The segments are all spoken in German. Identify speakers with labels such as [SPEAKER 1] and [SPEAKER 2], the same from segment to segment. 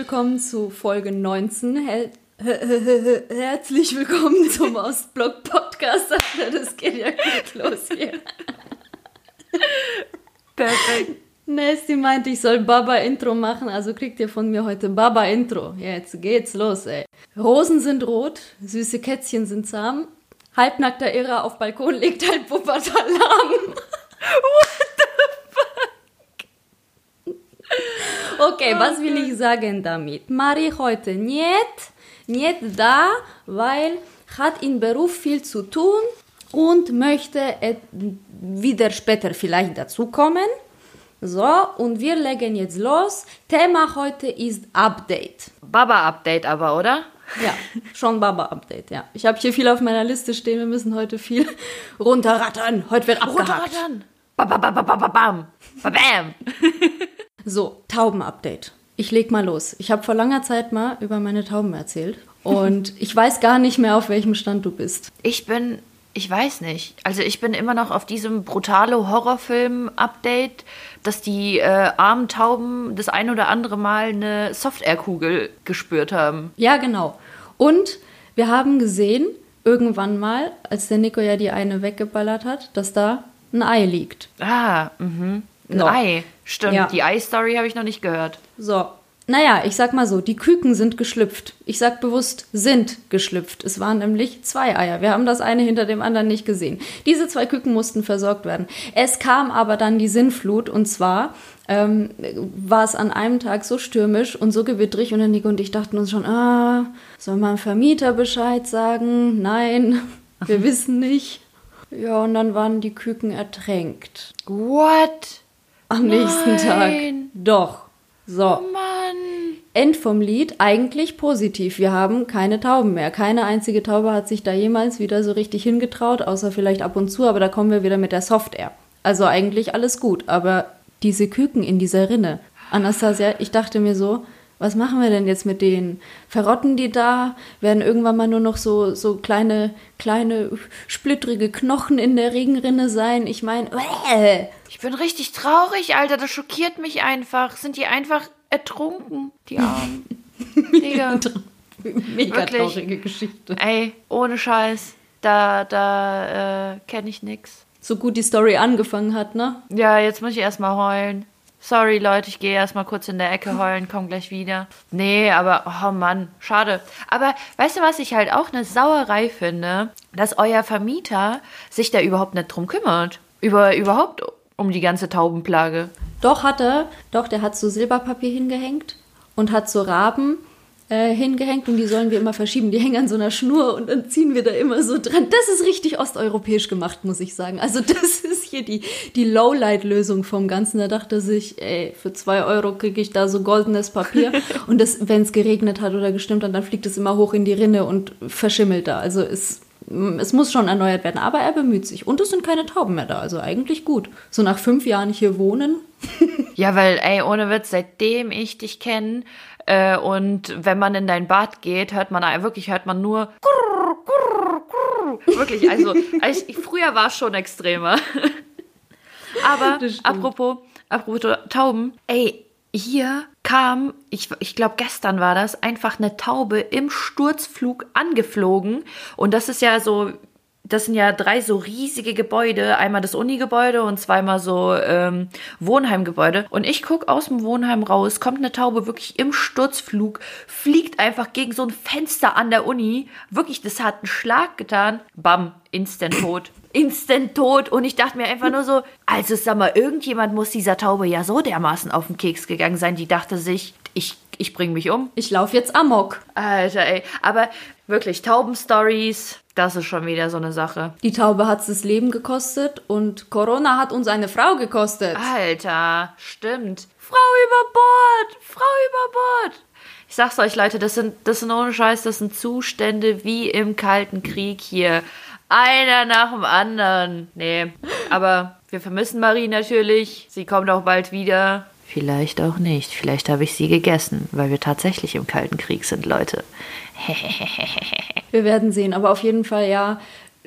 [SPEAKER 1] Willkommen zu Folge 19. Her Herzlich willkommen zum Ostblock Podcast. Das geht ja gut los hier. Perfekt. Nesty meinte, ich soll Baba-Intro machen, also kriegt ihr von mir heute Baba-Intro. Jetzt geht's los, ey. Rosen sind rot, süße Kätzchen sind zahm, halbnackter Irrer auf Balkon legt halt Wuppertal lahm. Okay, was will ich sagen damit? Ich heute nicht, nicht da, weil hat in Beruf viel zu tun und möchte wieder später vielleicht dazukommen. So, und wir legen jetzt los. Thema heute ist Update.
[SPEAKER 2] Baba-Update aber, oder?
[SPEAKER 1] Ja, schon Baba-Update, ja. Ich habe hier viel auf meiner Liste stehen. Wir müssen heute viel runterrattern. Heute wird abgehakt. Runterrattern. Ba, ba, ba, ba, ba, bam. Ba, bam. So, Tauben-Update. Ich leg mal los. Ich habe vor langer Zeit mal über meine Tauben erzählt. Und ich weiß gar nicht mehr, auf welchem Stand du bist.
[SPEAKER 2] Ich bin, ich weiß nicht. Also ich bin immer noch auf diesem brutale Horrorfilm-Update, dass die äh, armen Tauben das ein oder andere Mal eine Soft-Air-Kugel gespürt haben.
[SPEAKER 1] Ja, genau. Und wir haben gesehen, irgendwann mal, als der Nico ja die eine weggeballert hat, dass da ein Ei liegt.
[SPEAKER 2] Ah, mhm. Ein. Ei. Stimmt, ja. die Ei-Story habe ich noch nicht gehört.
[SPEAKER 1] So. Naja, ich sag mal so, die Küken sind geschlüpft. Ich sag bewusst, sind geschlüpft. Es waren nämlich zwei Eier. Wir haben das eine hinter dem anderen nicht gesehen. Diese zwei Küken mussten versorgt werden. Es kam aber dann die Sinnflut und zwar ähm, war es an einem Tag so stürmisch und so gewittrig und dann Nico und ich dachten uns schon, ah, soll man Vermieter Bescheid sagen? Nein, wir wissen nicht. Ja, und dann waren die Küken ertränkt.
[SPEAKER 2] What?
[SPEAKER 1] Am nächsten Tag. Doch. So.
[SPEAKER 2] Oh Mann.
[SPEAKER 1] End vom Lied, eigentlich positiv. Wir haben keine Tauben mehr. Keine einzige Taube hat sich da jemals wieder so richtig hingetraut, außer vielleicht ab und zu, aber da kommen wir wieder mit der Software. Also eigentlich alles gut, aber diese Küken in dieser Rinne. Anastasia, ich dachte mir so, was machen wir denn jetzt mit denen? Verrotten die da? Werden irgendwann mal nur noch so, so kleine, kleine, splittrige Knochen in der Regenrinne sein? Ich meine, äh.
[SPEAKER 2] Ich bin richtig traurig, Alter. Das schockiert mich einfach. Sind die einfach ertrunken, die Armen?
[SPEAKER 1] Mega, Mega traurige Geschichte.
[SPEAKER 2] Ey, ohne Scheiß. Da, da, äh, kenne ich nix.
[SPEAKER 1] So gut die Story angefangen hat, ne?
[SPEAKER 2] Ja, jetzt muss ich erstmal heulen. Sorry, Leute, ich gehe erstmal kurz in der Ecke heulen, komm gleich wieder. Nee, aber, oh Mann, schade. Aber weißt du, was ich halt auch eine Sauerei finde? Dass euer Vermieter sich da überhaupt nicht drum kümmert. Über, überhaupt um die ganze Taubenplage.
[SPEAKER 1] Doch, hat er. Doch, der hat so Silberpapier hingehängt und hat so Raben äh, hingehängt und die sollen wir immer verschieben. Die hängen an so einer Schnur und dann ziehen wir da immer so dran. Das ist richtig osteuropäisch gemacht, muss ich sagen. Also das ist hier die, die Lowlight-Lösung vom Ganzen. Da dachte sich, ey, für zwei Euro kriege ich da so goldenes Papier und wenn es geregnet hat oder gestimmt hat, dann fliegt es immer hoch in die Rinne und verschimmelt da. Also es es muss schon erneuert werden, aber er bemüht sich. Und es sind keine Tauben mehr da, also eigentlich gut. So nach fünf Jahren hier wohnen.
[SPEAKER 2] Ja, weil, ey, ohne Witz, seitdem ich dich kenne, äh, und wenn man in dein Bad geht, hört man wirklich, hört man nur grrr, grrr, grrr. wirklich, also ich, früher war es schon extremer. Aber apropos, apropos Tauben, ey, hier kam, ich, ich glaube gestern war das, einfach eine Taube im Sturzflug angeflogen. Und das ist ja so, das sind ja drei so riesige Gebäude. Einmal das Uni-Gebäude und zweimal so ähm, Wohnheimgebäude. Und ich gucke aus dem Wohnheim raus, kommt eine Taube wirklich im Sturzflug, fliegt einfach gegen so ein Fenster an der Uni. Wirklich, das hat einen Schlag getan. Bam, instant tot. Instant tot. Und ich dachte mir einfach nur so, also sag mal, irgendjemand muss dieser Taube ja so dermaßen auf den Keks gegangen sein. Die dachte sich, ich, ich bring mich um.
[SPEAKER 1] Ich laufe jetzt amok.
[SPEAKER 2] Alter, ey. Aber wirklich, Tauben-Stories, das ist schon wieder so eine Sache.
[SPEAKER 1] Die Taube hat das Leben gekostet und Corona hat uns eine Frau gekostet.
[SPEAKER 2] Alter, stimmt. Frau über Bord! Frau über Bord! Ich sag's euch, Leute, das sind, das sind ohne Scheiß, das sind Zustände wie im Kalten Krieg hier. Einer nach dem anderen. Nee, aber wir vermissen Marie natürlich. Sie kommt auch bald wieder. Vielleicht auch nicht. Vielleicht habe ich sie gegessen, weil wir tatsächlich im Kalten Krieg sind, Leute.
[SPEAKER 1] wir werden sehen, aber auf jeden Fall ja.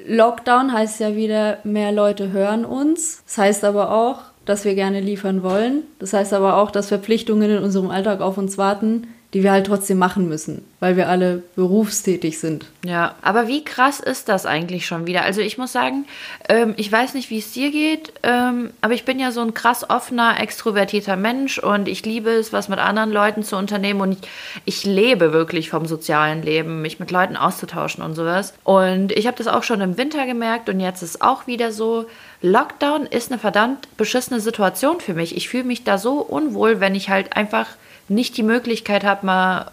[SPEAKER 1] Lockdown heißt ja wieder, mehr Leute hören uns. Das heißt aber auch, dass wir gerne liefern wollen. Das heißt aber auch, dass Verpflichtungen in unserem Alltag auf uns warten, die wir halt trotzdem machen müssen, weil wir alle berufstätig sind.
[SPEAKER 2] Ja, aber wie krass ist das eigentlich schon wieder? Also ich muss sagen, ähm, ich weiß nicht, wie es dir geht, ähm, aber ich bin ja so ein krass offener, extrovertierter Mensch und ich liebe es, was mit anderen Leuten zu unternehmen und ich, ich lebe wirklich vom sozialen Leben, mich mit Leuten auszutauschen und sowas. Und ich habe das auch schon im Winter gemerkt und jetzt ist auch wieder so, Lockdown ist eine verdammt beschissene Situation für mich. Ich fühle mich da so unwohl, wenn ich halt einfach nicht die Möglichkeit habe, mal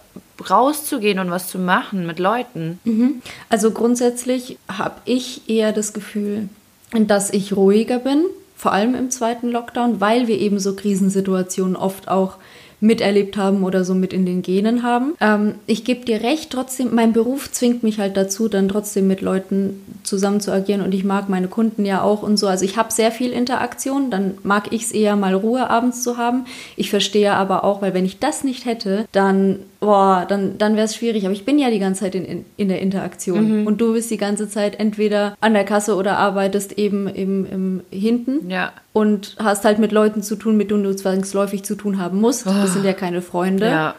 [SPEAKER 2] rauszugehen und was zu machen mit Leuten.
[SPEAKER 1] Mhm. Also grundsätzlich habe ich eher das Gefühl, dass ich ruhiger bin, vor allem im zweiten Lockdown, weil wir eben so Krisensituationen oft auch miterlebt haben oder so mit in den Genen haben. Ähm, ich gebe dir recht, trotzdem, mein Beruf zwingt mich halt dazu, dann trotzdem mit Leuten zusammen zu agieren und ich mag meine Kunden ja auch und so. Also ich habe sehr viel Interaktion, dann mag ich es eher mal Ruhe abends zu haben. Ich verstehe aber auch, weil wenn ich das nicht hätte, dann boah, dann, dann wäre es schwierig. Aber ich bin ja die ganze Zeit in, in, in der Interaktion. Mhm. Und du bist die ganze Zeit entweder an der Kasse oder arbeitest eben im, im hinten.
[SPEAKER 2] Ja.
[SPEAKER 1] Und hast halt mit Leuten zu tun, mit denen du zwangsläufig zu tun haben musst. Oh. Das sind ja keine Freunde.
[SPEAKER 2] Ja.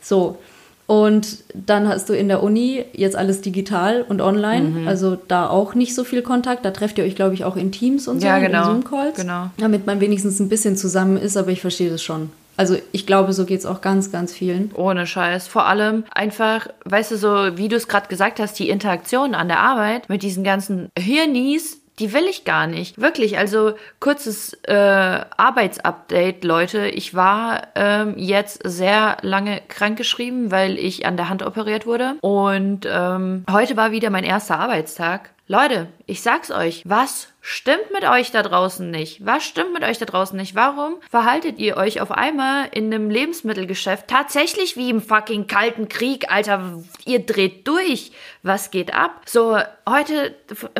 [SPEAKER 1] So. Und dann hast du in der Uni jetzt alles digital und online, mhm. also da auch nicht so viel Kontakt. Da trefft ihr euch, glaube ich, auch in Teams und so,
[SPEAKER 2] ja, genau.
[SPEAKER 1] in Zoom-Calls.
[SPEAKER 2] Genau.
[SPEAKER 1] Damit man wenigstens ein bisschen zusammen ist, aber ich verstehe das schon. Also ich glaube, so geht es auch ganz, ganz vielen.
[SPEAKER 2] Ohne Scheiß. Vor allem einfach, weißt du, so wie du es gerade gesagt hast, die Interaktion an der Arbeit mit diesen ganzen Hirnis, die will ich gar nicht. Wirklich, also kurzes äh, Arbeitsupdate, Leute. Ich war ähm, jetzt sehr lange krankgeschrieben, weil ich an der Hand operiert wurde. Und ähm, heute war wieder mein erster Arbeitstag. Leute, ich sag's euch, was stimmt mit euch da draußen nicht? Was stimmt mit euch da draußen nicht? Warum verhaltet ihr euch auf einmal in einem Lebensmittelgeschäft tatsächlich wie im fucking kalten Krieg, Alter? Ihr dreht durch. Was geht ab? So, heute,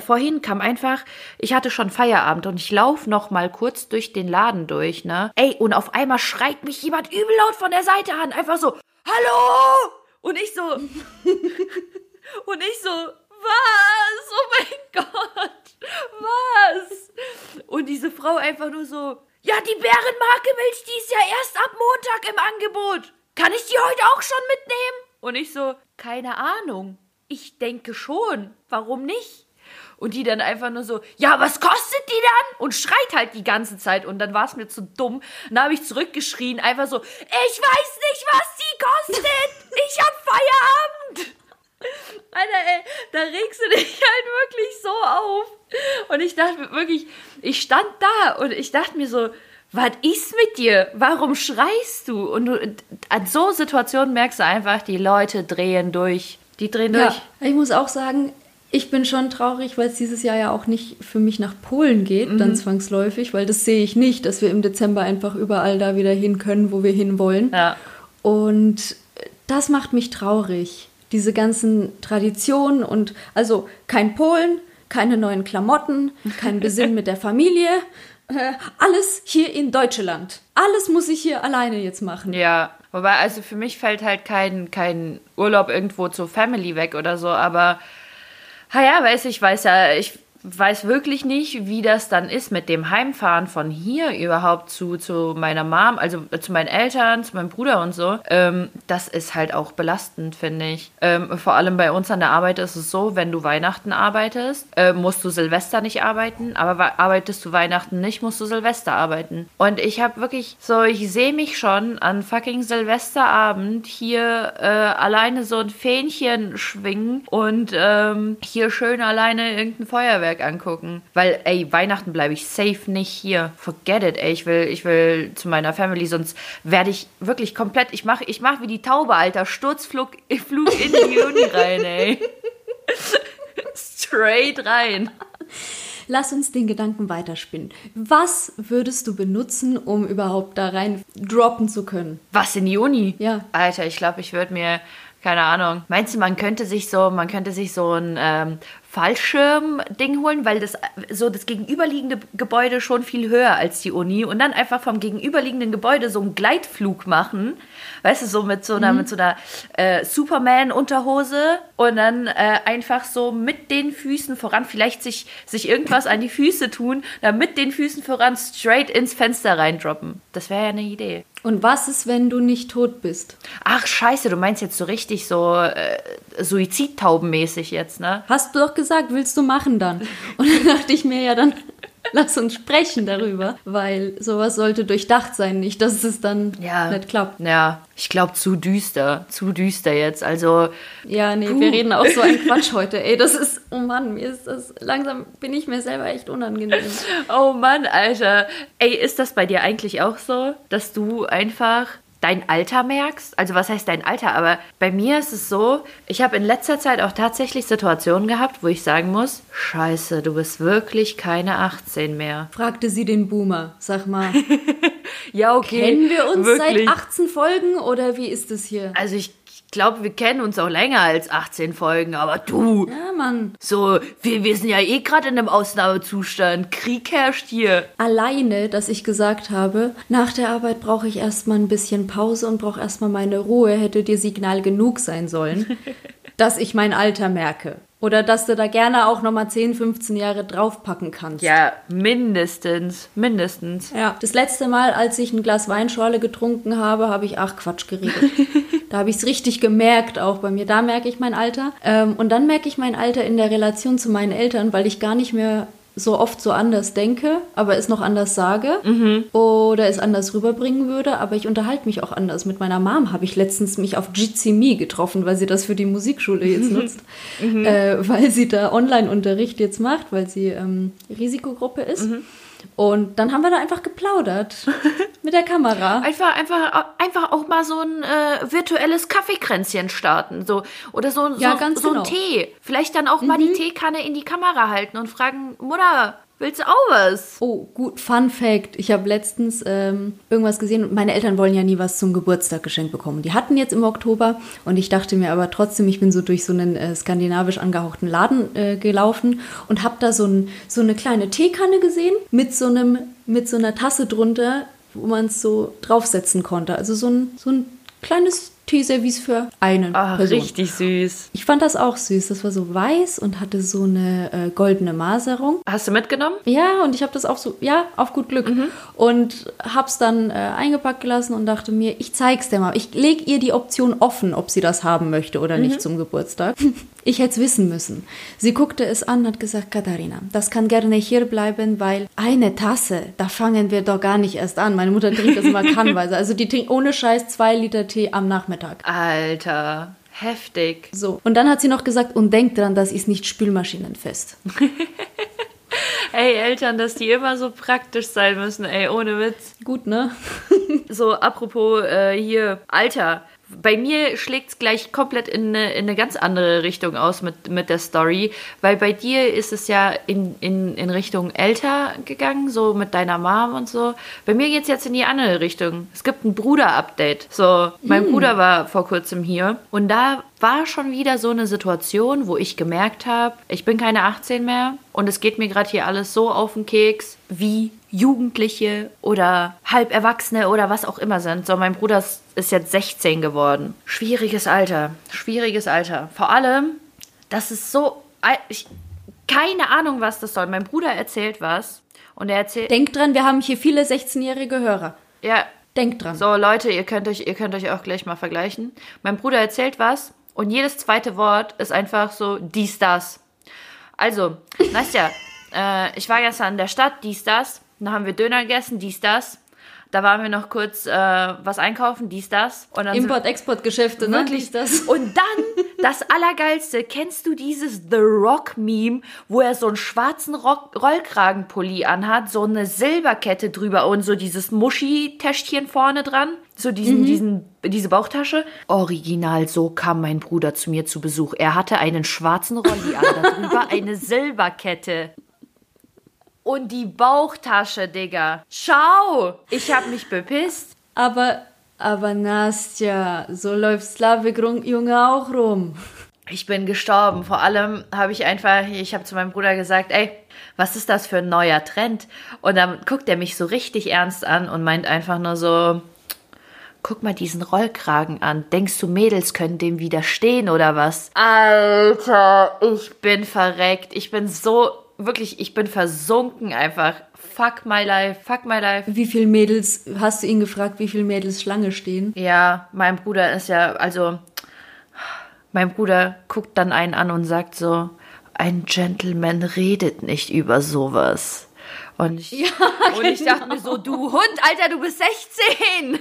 [SPEAKER 2] vorhin kam einfach, ich hatte schon Feierabend und ich laufe noch mal kurz durch den Laden durch, ne? Ey, und auf einmal schreit mich jemand übel laut von der Seite an. Einfach so, hallo! Und ich so, und ich so, was? Oh mein Gott, was? Und diese Frau einfach nur so, ja, die Bärenmarke Milch, die ist ja erst ab Montag im Angebot. Kann ich die heute auch schon mitnehmen? Und ich so, keine Ahnung. Ich denke schon. Warum nicht? Und die dann einfach nur so, ja, was kostet die dann? Und schreit halt die ganze Zeit. Und dann war es mir zu dumm. Dann habe ich zurückgeschrien, einfach so, ich weiß nicht, was die kostet. Ich hab Feierabend. Alter, ey, da regst du dich halt wirklich so auf. Und ich dachte wirklich, ich stand da und ich dachte mir so, was ist mit dir? Warum schreist du? Und du, an so Situationen merkst du einfach, die Leute drehen durch. Die drehen
[SPEAKER 1] ja,
[SPEAKER 2] durch.
[SPEAKER 1] Ich muss auch sagen, ich bin schon traurig, weil es dieses Jahr ja auch nicht für mich nach Polen geht, mhm. dann zwangsläufig, weil das sehe ich nicht, dass wir im Dezember einfach überall da wieder hin können, wo wir hin wollen.
[SPEAKER 2] Ja.
[SPEAKER 1] Und das macht mich traurig diese ganzen Traditionen und also kein Polen, keine neuen Klamotten, kein Besinn mit der Familie. Äh, alles hier in Deutschland. Alles muss ich hier alleine jetzt machen.
[SPEAKER 2] Ja, wobei, also für mich fällt halt kein, kein Urlaub irgendwo zur Family weg oder so, aber, naja, weiß ich, weiß ja, ich weiß wirklich nicht, wie das dann ist mit dem Heimfahren von hier überhaupt zu, zu meiner Mom, also äh, zu meinen Eltern, zu meinem Bruder und so. Ähm, das ist halt auch belastend, finde ich. Ähm, vor allem bei uns an der Arbeit ist es so, wenn du Weihnachten arbeitest, äh, musst du Silvester nicht arbeiten, aber arbeitest du Weihnachten nicht, musst du Silvester arbeiten. Und ich habe wirklich so, ich sehe mich schon an fucking Silvesterabend hier äh, alleine so ein Fähnchen schwingen und ähm, hier schön alleine irgendein Feuerwerk Feuerwerk angucken. Weil, ey, Weihnachten bleibe ich safe nicht hier. Forget it, ey. Ich will, ich will zu meiner Family, sonst werde ich wirklich komplett. Ich mache ich mach wie die Taube, Alter. Sturzflug Flug in die Uni rein, ey. Straight rein.
[SPEAKER 1] Lass uns den Gedanken weiterspinnen. Was würdest du benutzen, um überhaupt da rein droppen zu können?
[SPEAKER 2] Was in die Uni?
[SPEAKER 1] Ja.
[SPEAKER 2] Alter, ich glaube, ich würde mir keine Ahnung. Meinst du, man könnte sich so, man könnte sich so ein ähm, Fallschirm-Ding holen, weil das so das gegenüberliegende Gebäude schon viel höher als die Uni und dann einfach vom gegenüberliegenden Gebäude so einen Gleitflug machen, weißt du, so mit so einer, mhm. mit so einer äh, Superman-Unterhose und dann äh, einfach so mit den Füßen voran, vielleicht sich, sich irgendwas an die Füße tun, dann mit den Füßen voran straight ins Fenster reindroppen. Das wäre ja eine Idee.
[SPEAKER 1] Und was ist, wenn du nicht tot bist?
[SPEAKER 2] Ach, scheiße, du meinst jetzt so richtig so äh, Suizidtaubenmäßig jetzt, ne?
[SPEAKER 1] Hast du doch gesagt, willst du machen dann? Und dann dachte ich mir ja dann, lass uns sprechen darüber, weil sowas sollte durchdacht sein, nicht, dass es dann
[SPEAKER 2] ja.
[SPEAKER 1] nicht klappt.
[SPEAKER 2] Ja, ich glaube zu düster, zu düster jetzt. Also
[SPEAKER 1] ja, nee, puh. wir reden auch so ein Quatsch heute. Ey, das ist, oh Mann, mir ist das langsam bin ich mir selber echt unangenehm.
[SPEAKER 2] Oh Mann, Alter. Ey, ist das bei dir eigentlich auch so, dass du einfach dein Alter merkst. Also was heißt dein Alter? Aber bei mir ist es so, ich habe in letzter Zeit auch tatsächlich Situationen gehabt, wo ich sagen muss, scheiße, du bist wirklich keine 18 mehr.
[SPEAKER 1] Fragte sie den Boomer, sag mal.
[SPEAKER 2] ja, okay.
[SPEAKER 1] Kennen wir uns wirklich? seit 18 Folgen oder wie ist es hier?
[SPEAKER 2] Also ich glaube, wir kennen uns auch länger als 18 Folgen, aber du.
[SPEAKER 1] Ja, Mann.
[SPEAKER 2] So, wir, wir sind ja eh gerade in einem Ausnahmezustand. Krieg herrscht hier.
[SPEAKER 1] Alleine, dass ich gesagt habe, nach der Arbeit brauche ich erstmal ein bisschen Pause und brauche erstmal meine Ruhe, hätte dir Signal genug sein sollen, dass ich mein Alter merke. Oder dass du da gerne auch nochmal 10, 15 Jahre draufpacken kannst.
[SPEAKER 2] Ja, mindestens. Mindestens.
[SPEAKER 1] Ja, das letzte Mal, als ich ein Glas Weinschorle getrunken habe, habe ich, ach Quatsch, geredet. da habe ich es richtig gemerkt, auch bei mir. Da merke ich mein Alter. Ähm, und dann merke ich mein Alter in der Relation zu meinen Eltern, weil ich gar nicht mehr so oft so anders denke, aber es noch anders sage mhm. oder es anders rüberbringen würde, aber ich unterhalte mich auch anders. Mit meiner Mom habe ich letztens mich auf Jitsi Me getroffen, weil sie das für die Musikschule jetzt nutzt, mhm. äh, weil sie da Online-Unterricht jetzt macht, weil sie ähm, Risikogruppe ist. Mhm. Und dann haben wir da einfach geplaudert mit der Kamera.
[SPEAKER 2] Einfach, einfach, einfach auch mal so ein äh, virtuelles Kaffeekränzchen starten. So, oder so, ja, so, so genau. ein Tee. Vielleicht dann auch mhm. mal die mhm. Teekanne in die Kamera halten und fragen, Mutter, Willst du auch was?
[SPEAKER 1] Oh, gut, Fun Fact. Ich habe letztens ähm, irgendwas gesehen meine Eltern wollen ja nie was zum Geburtstag geschenkt bekommen. Die hatten jetzt im Oktober und ich dachte mir aber trotzdem, ich bin so durch so einen äh, skandinavisch angehauchten Laden äh, gelaufen und habe da so, ein, so eine kleine Teekanne gesehen mit so, einem, mit so einer Tasse drunter, wo man es so draufsetzen konnte. Also so ein, so ein kleines Teeservice für eine
[SPEAKER 2] Ach, Person. richtig süß.
[SPEAKER 1] Ich fand das auch süß. Das war so weiß und hatte so eine äh, goldene Maserung.
[SPEAKER 2] Hast du mitgenommen?
[SPEAKER 1] Ja, und ich habe das auch so, ja, auf gut Glück. Mhm. Und hab's dann äh, eingepackt gelassen und dachte mir, ich zeig's dir mal. Ich leg ihr die Option offen, ob sie das haben möchte oder mhm. nicht zum Geburtstag. Ich hätte es wissen müssen. Sie guckte es an und hat gesagt, Katharina, das kann gerne hier bleiben, weil eine Tasse, da fangen wir doch gar nicht erst an. Meine Mutter trinkt das immer kannweise. Also die trinkt ohne Scheiß zwei Liter Tee am Nachmittag.
[SPEAKER 2] Alter. Heftig.
[SPEAKER 1] So. Und dann hat sie noch gesagt, und denk dran, das ist nicht spülmaschinenfest.
[SPEAKER 2] ey, Eltern, dass die immer so praktisch sein müssen, ey, ohne Witz.
[SPEAKER 1] Gut, ne?
[SPEAKER 2] so, apropos äh, hier, Alter bei mir schlägt es gleich komplett in eine, in eine, ganz andere Richtung aus mit, mit der Story, weil bei dir ist es ja in, in, in Richtung älter gegangen, so mit deiner Mom und so. Bei mir geht es jetzt in die andere Richtung. Es gibt ein Bruder-Update. So, mein hm. Bruder war vor kurzem hier und da war schon wieder so eine Situation, wo ich gemerkt habe, ich bin keine 18 mehr und es geht mir gerade hier alles so auf den Keks, wie Jugendliche oder Halberwachsene oder was auch immer sind. So, mein Bruder ist jetzt 16 geworden. Schwieriges Alter, schwieriges Alter. Vor allem, das ist so, ich, keine Ahnung, was das soll. Mein Bruder erzählt was und er erzählt.
[SPEAKER 1] Denk dran, wir haben hier viele 16-jährige Hörer.
[SPEAKER 2] Ja.
[SPEAKER 1] Denk dran.
[SPEAKER 2] So, Leute, ihr könnt euch, ihr könnt euch auch gleich mal vergleichen. Mein Bruder erzählt was und jedes zweite Wort ist einfach so dies, das. Also, Nastja, äh, ich war gestern in der Stadt, dies, das. Dann haben wir Döner gegessen, dies, das. Da waren wir noch kurz äh, was einkaufen, dies, das.
[SPEAKER 1] Import-Export-Geschäfte,
[SPEAKER 2] ne? Wirklich das. Und dann, das Allergeilste, kennst du dieses The Rock-Meme, wo er so einen schwarzen Rock Rollkragenpulli anhat, so eine Silberkette drüber und so dieses Muschi-Täschchen vorne dran? So diesen, mhm. diesen, diese Bauchtasche. Original, so kam mein Bruder zu mir zu Besuch. Er hatte einen schwarzen Rolli an, darüber eine Silberkette und die Bauchtasche, Digga. Schau! Ich hab mich bepisst.
[SPEAKER 1] Aber, aber Nastja, so läuft Slavik Junge auch rum.
[SPEAKER 2] ich bin gestorben. Vor allem habe ich einfach, ich habe zu meinem Bruder gesagt, ey, was ist das für ein neuer Trend? Und dann guckt er mich so richtig ernst an und meint einfach nur so, guck mal diesen Rollkragen an. Denkst du, Mädels können dem widerstehen oder was? Alter, ich bin verreckt. Ich bin so, wirklich, ich bin versunken einfach. Fuck my life, fuck my life.
[SPEAKER 1] Wie viele Mädels, hast du ihn gefragt, wie viele Mädels Schlange stehen?
[SPEAKER 2] Ja, mein Bruder ist ja, also, mein Bruder guckt dann einen an und sagt so, ein Gentleman redet nicht über sowas. Und ich,
[SPEAKER 1] Ja,
[SPEAKER 2] und ich dachte mir so, du Hund, Alter, du bist 16!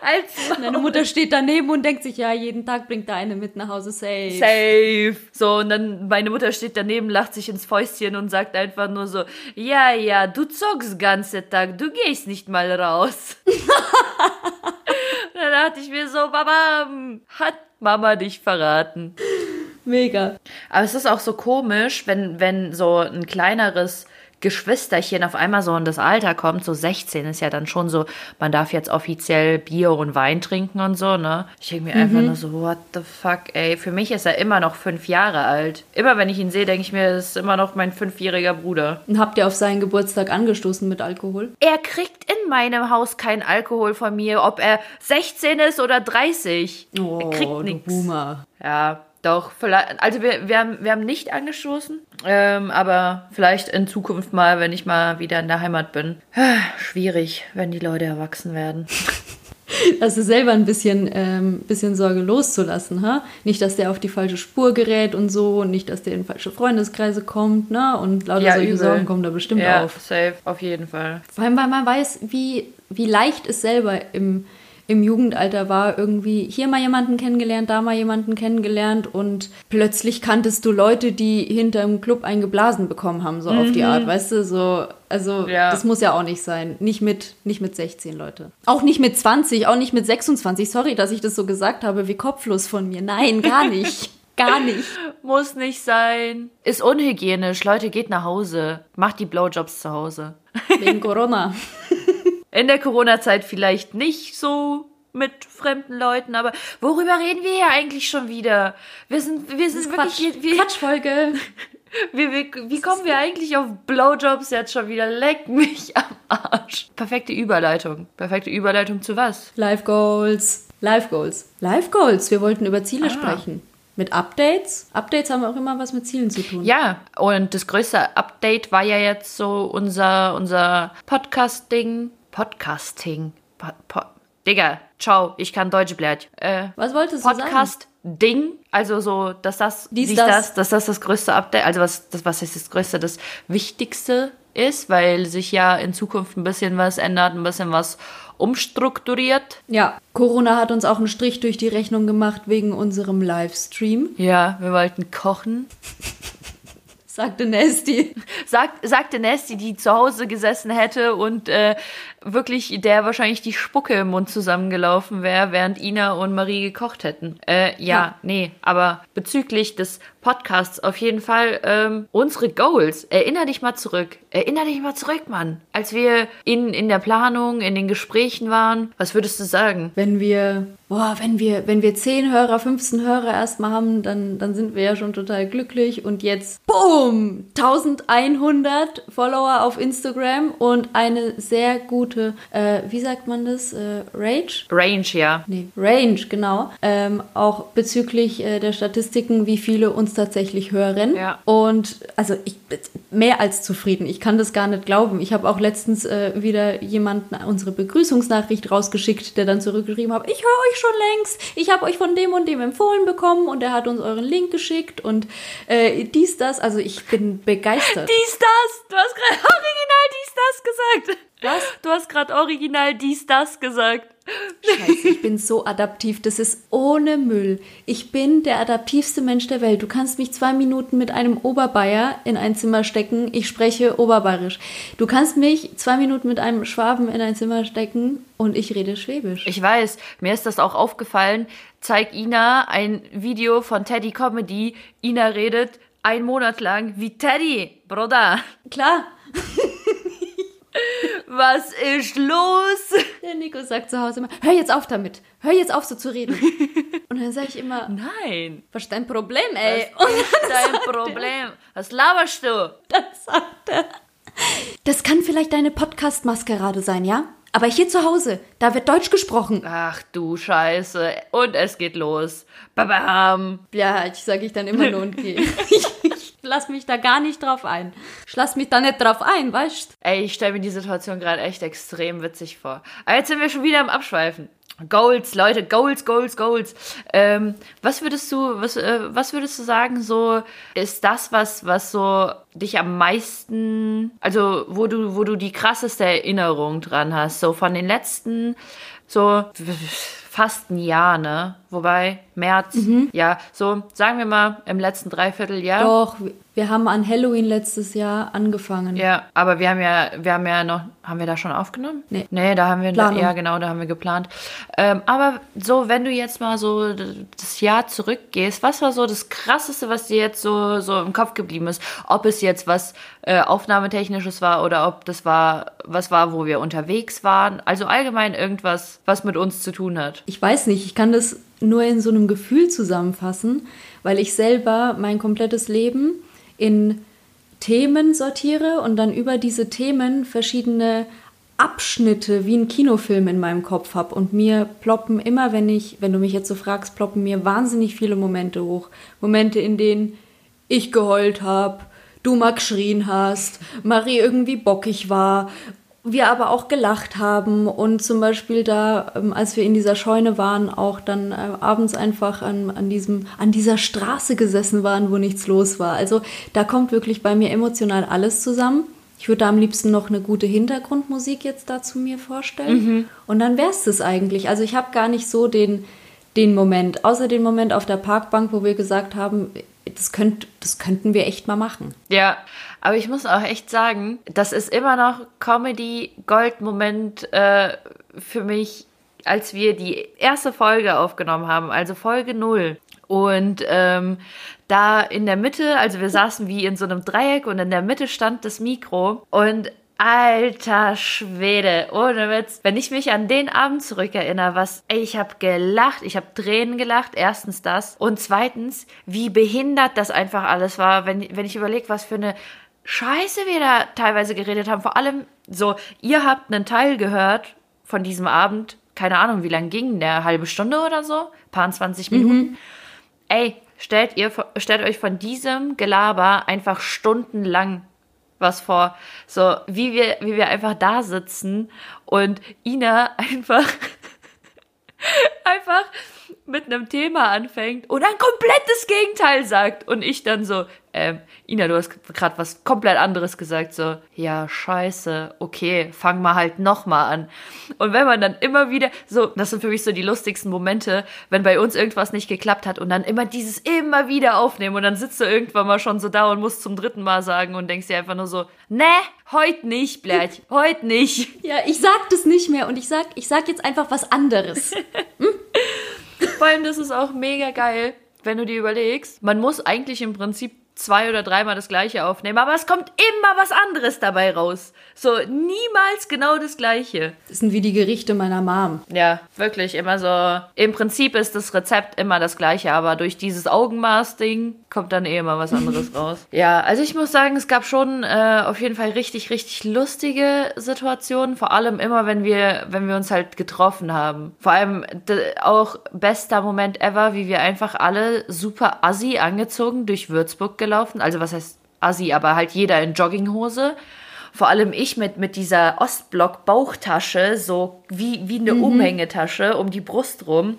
[SPEAKER 2] Als
[SPEAKER 1] Deine Mutter steht daneben und denkt sich, ja, jeden Tag bringt da eine mit nach Hause, safe.
[SPEAKER 2] Safe. So, und dann meine Mutter steht daneben, lacht sich ins Fäustchen und sagt einfach nur so, ja, ja, du zockst ganze Tag, du gehst nicht mal raus. dann dachte ich mir so, Mama, hat Mama dich verraten.
[SPEAKER 1] Mega.
[SPEAKER 2] Aber es ist auch so komisch, wenn, wenn so ein kleineres Geschwisterchen auf einmal so in das Alter kommt, so 16 ist ja dann schon so, man darf jetzt offiziell Bier und Wein trinken und so, ne? Ich denke mir einfach nur so, what the fuck, ey. Für mich ist er immer noch fünf Jahre alt. Immer wenn ich ihn sehe, denke ich mir, das ist immer noch mein fünfjähriger Bruder.
[SPEAKER 1] Und habt ihr auf seinen Geburtstag angestoßen mit Alkohol?
[SPEAKER 2] Er kriegt in meinem Haus keinen Alkohol von mir, ob er 16 ist oder 30. er kriegt nichts.
[SPEAKER 1] Boomer.
[SPEAKER 2] Ja, doch, vielleicht, also wir, wir, haben, wir haben nicht angestoßen, ähm, aber vielleicht in Zukunft mal, wenn ich mal wieder in der Heimat bin. Schwierig, wenn die Leute erwachsen werden.
[SPEAKER 1] Also selber ein bisschen, ähm, bisschen Sorge loszulassen, ha? Nicht, dass der auf die falsche Spur gerät und so, und nicht, dass der in falsche Freundeskreise kommt, ne? Und lauter solche
[SPEAKER 2] übel.
[SPEAKER 1] Sorgen kommen da bestimmt
[SPEAKER 2] ja,
[SPEAKER 1] auf.
[SPEAKER 2] safe, auf jeden Fall.
[SPEAKER 1] Vor allem, weil man weiß, wie, wie leicht es selber im, im Jugendalter war, irgendwie hier mal jemanden kennengelernt, da mal jemanden kennengelernt und plötzlich kanntest du Leute, die hinterm Club einen geblasen bekommen haben, so auf die Art, weißt du, so, also
[SPEAKER 2] Ja.
[SPEAKER 1] das muss ja auch nicht sein. Nicht mit, nicht mit 16 Leute. Auch nicht mit 20, auch nicht mit 26. Sorry, dass ich das so gesagt habe, wie kopflos von mir. Nein, gar nicht. gar nicht.
[SPEAKER 2] Muss nicht sein. Ist unhygienisch. Leute, geht nach Hause. Macht die Blowjobs zu Hause.
[SPEAKER 1] Wegen Corona.
[SPEAKER 2] In der Corona-Zeit vielleicht nicht so mit fremden Leuten, aber worüber reden wir hier eigentlich schon wieder? Wir sind, wir sind
[SPEAKER 1] Quatsch.
[SPEAKER 2] wirklich, wir,
[SPEAKER 1] Quatschfolge.
[SPEAKER 2] Wie, wie, wie kommen wir eigentlich auf Blowjobs jetzt schon wieder? Leck mich am Arsch. Perfekte Überleitung. Perfekte Überleitung zu was?
[SPEAKER 1] Life Goals. Life Goals. Life Goals. Wir wollten über Ziele
[SPEAKER 2] Ah.
[SPEAKER 1] sprechen. Mit Updates. Updates haben auch immer was mit Zielen zu tun.
[SPEAKER 2] Ja, und das größte Update war ja jetzt so unser, unser Podcast-Ding. Podcasting. Po, po, Digga, ciao, ich kann Deutsch bleiben. Äh,
[SPEAKER 1] Was wolltest du sagen?
[SPEAKER 2] Podcast-Ding, also so, dass das,
[SPEAKER 1] Dies,
[SPEAKER 2] dies,
[SPEAKER 1] das.
[SPEAKER 2] das, dass das das größte Update, also was, das, was ist das größte, das wichtigste ist, weil sich ja in Zukunft ein bisschen was ändert, ein bisschen was umstrukturiert.
[SPEAKER 1] Ja, Corona hat uns auch einen Strich durch die Rechnung gemacht wegen unserem Livestream,
[SPEAKER 2] Ja, wir wollten kochen.
[SPEAKER 1] sagte Nasty.
[SPEAKER 2] Sagt, sagte Nasty, die zu Hause gesessen hätte und äh, wirklich der wahrscheinlich die Spucke im Mund zusammengelaufen wäre, während Ina und Marie gekocht hätten. Äh, ja,
[SPEAKER 1] Ja.
[SPEAKER 2] nee, aber bezüglich des Podcasts auf jeden Fall ähm, unsere Goals. Erinner dich mal zurück. Erinner dich mal zurück, Mann. Als wir in, in der Planung, in den Gesprächen waren, was würdest du sagen?
[SPEAKER 1] Wenn wir, boah, wenn wir, wenn wir 10 Hörer, 15 Hörer erstmal haben, dann, dann sind wir ja schon total glücklich. Und jetzt, boom, 1100 Follower auf Instagram und eine sehr gute, äh, wie sagt man das, äh, Rage?
[SPEAKER 2] Range, ja.
[SPEAKER 1] Nee, Range, genau. Ähm, auch bezüglich äh, der Statistiken, wie viele uns tatsächlich hören.
[SPEAKER 2] Ja.
[SPEAKER 1] Und also ich bin mehr als zufrieden. Ich kann das gar nicht glauben. Ich habe auch letztens äh, wieder jemanden unsere Begrüßungsnachricht rausgeschickt, der dann zurückgeschrieben hat, ich höre euch schon längst, ich habe euch von dem und dem empfohlen bekommen und er hat uns euren Link geschickt und äh, dies, das. Also ich bin begeistert.
[SPEAKER 2] Dies, das. Du hast gerade original dies, das gesagt.
[SPEAKER 1] Was?
[SPEAKER 2] Du hast gerade original dies, das gesagt.
[SPEAKER 1] Scheiße, ich bin so adaptiv. Das ist ohne Müll. Ich bin der adaptivste Mensch der Welt. Du kannst mich zwei Minuten mit einem Oberbayer in ein Zimmer stecken. Ich spreche Oberbayerisch. Du kannst mich zwei Minuten mit einem Schwaben in ein Zimmer stecken und ich rede Schwäbisch.
[SPEAKER 2] Ich weiß, mir ist das auch aufgefallen. Zeig Ina ein Video von Teddy Comedy. Ina redet ein Monat lang wie Teddy, Bruder.
[SPEAKER 1] Klar.
[SPEAKER 2] Was ist los?
[SPEAKER 1] Der Nico sagt zu Hause immer, hör jetzt auf damit. Hör jetzt auf so zu reden. Und dann sage ich immer,
[SPEAKER 2] Nein.
[SPEAKER 1] was ist dein Problem, ey?
[SPEAKER 2] Was ist dein Problem? Was laberst du?
[SPEAKER 1] Dann sagt er, das kann vielleicht deine Podcast-Maskerade sein, ja? Aber hier zu Hause, da wird Deutsch gesprochen.
[SPEAKER 2] Ach du Scheiße. Und es geht los. Babam.
[SPEAKER 1] Ja, ich sage ich dann immer nur und gehe. lass mich da gar nicht drauf ein. Ich lass mich da nicht drauf ein, weißt
[SPEAKER 2] Ey, ich stelle mir die Situation gerade echt extrem witzig vor. Aber jetzt sind wir schon wieder am Abschweifen. Goals, Leute, Goals, Goals, Goals. Ähm, was würdest du, was, äh, was würdest du sagen, so ist das, was, was so dich am meisten, also wo du, wo du die krasseste Erinnerung dran hast, so von den letzten, so fast ein Jahr, ne? Wobei, März, ja, so sagen wir mal im letzten Dreivierteljahr.
[SPEAKER 1] Doch, wir haben an Halloween letztes Jahr angefangen.
[SPEAKER 2] Ja, aber wir haben ja, wir haben ja noch, haben wir da schon aufgenommen?
[SPEAKER 1] Nee.
[SPEAKER 2] Nee, da haben wir,
[SPEAKER 1] Planung.
[SPEAKER 2] ja genau, da haben wir geplant. Ähm, aber so, wenn du jetzt mal so das Jahr zurückgehst, was war so das Krasseste, was dir jetzt so, so im Kopf geblieben ist? Ob es jetzt was äh, Aufnahmetechnisches war oder ob das war, was war, wo wir unterwegs waren? Also allgemein irgendwas, was mit uns zu tun hat.
[SPEAKER 1] Ich weiß nicht, ich kann das nur in so einem Gefühl zusammenfassen, weil ich selber mein komplettes Leben in Themen sortiere und dann über diese Themen verschiedene Abschnitte wie ein Kinofilm in meinem Kopf habe und mir ploppen immer, wenn ich, wenn du mich jetzt so fragst, ploppen mir wahnsinnig viele Momente hoch. Momente, in denen ich geheult habe, du mal geschrien hast, Marie irgendwie bockig war, wir aber auch gelacht haben und zum Beispiel da, ähm, als wir in dieser Scheune waren, auch dann äh, abends einfach an, an, diesem, an dieser Straße gesessen waren, wo nichts los war. Also da kommt wirklich bei mir emotional alles zusammen. Ich würde da am liebsten noch eine gute Hintergrundmusik jetzt dazu mir vorstellen. Und dann wäre es das eigentlich. Also ich habe gar nicht so den, den Moment, außer den Moment auf der Parkbank, wo wir gesagt haben, das, könnt, das könnten wir echt mal machen.
[SPEAKER 2] Ja, aber ich muss auch echt sagen, das ist immer noch Comedy-Gold-Moment äh, für mich, als wir die erste Folge aufgenommen haben, also Folge 0. Und ähm, da in der Mitte, also wir saßen wie in so einem Dreieck und in der Mitte stand das Mikro und Alter Schwede, ohne Witz. Wenn ich mich an den Abend zurückerinnere, was, ey, ich habe gelacht, ich habe Tränen gelacht, erstens das und zweitens, wie behindert das einfach alles war, wenn, wenn ich überlege, was für eine Scheiße wir da teilweise geredet haben. Vor allem so, ihr habt einen Teil gehört von diesem Abend, keine Ahnung, wie lang ging der, halbe Stunde oder so, paar 20 Minuten. Ey, stellt ihr, stellt euch von diesem Gelaber einfach stundenlang was vor. So, wie wir, wie wir einfach da sitzen und Ina einfach, einfach mit einem Thema anfängt und ein komplettes Gegenteil sagt. Und ich dann so, ähm, Ina, du hast gerade was komplett anderes gesagt. So, ja, scheiße, okay, fang mal halt nochmal an. Und wenn man dann immer wieder, so, das sind für mich so die lustigsten Momente, wenn bei uns irgendwas nicht geklappt hat und dann immer dieses immer wieder aufnehmen und dann sitzt du irgendwann mal schon so da und musst zum dritten Mal sagen und denkst dir einfach nur so, ne, heute nicht, blöd, heute nicht.
[SPEAKER 1] Ja, ich sag das nicht mehr und ich sag, ich sag jetzt einfach was anderes.
[SPEAKER 2] Vor allem, das ist auch mega geil, wenn du dir überlegst, man muss eigentlich im Prinzip zwei oder dreimal das gleiche aufnehmen, aber es kommt immer was anderes dabei raus. So, niemals genau das gleiche.
[SPEAKER 1] Das sind wie die Gerichte meiner Mom.
[SPEAKER 2] Ja, wirklich immer so. Im Prinzip ist das Rezept immer das gleiche, aber durch dieses Augenmaß-Ding kommt dann eh immer was anderes raus. Ja, also ich muss sagen, es gab schon äh, auf jeden Fall richtig, richtig lustige Situationen. Vor allem immer, wenn wir, wenn wir uns halt getroffen haben. Vor allem auch bester Moment ever, wie wir einfach alle super assi angezogen durch Würzburg gelaufen. Also was heißt assi, aber halt jeder in Jogginghose. Vor allem ich mit, mit dieser Ostblock-Bauchtasche, so wie, wie eine Umhängetasche um die Brust rum.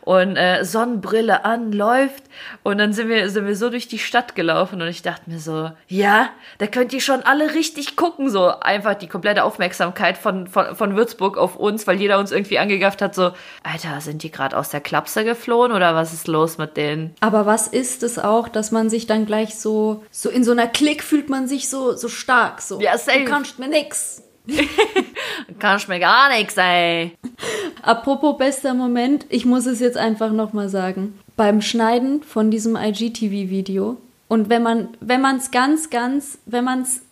[SPEAKER 2] Und äh, Sonnenbrille an, läuft. Und dann sind wir, sind wir so durch die Stadt gelaufen und ich dachte mir so, ja, da könnt ihr schon alle richtig gucken. So einfach die komplette Aufmerksamkeit von, von, von Würzburg auf uns, weil jeder uns irgendwie angegafft hat, so, Alter, sind die gerade aus der Klapse geflohen oder was ist los mit denen?
[SPEAKER 1] Aber was ist es auch, dass man sich dann gleich so, so in so einer Klick fühlt man sich so, so stark, so.
[SPEAKER 2] Ja, safe.
[SPEAKER 1] Du kannst mir nix.
[SPEAKER 2] Kannst mir gar nichts, ey.
[SPEAKER 1] Apropos bester Moment, ich muss es jetzt einfach nochmal sagen. Beim Schneiden von diesem IGTV-Video und wenn man, wenn man es ganz, ganz, wenn man es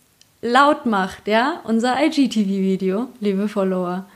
[SPEAKER 1] laut macht, ja, unser IGTV-Video, liebe Follower,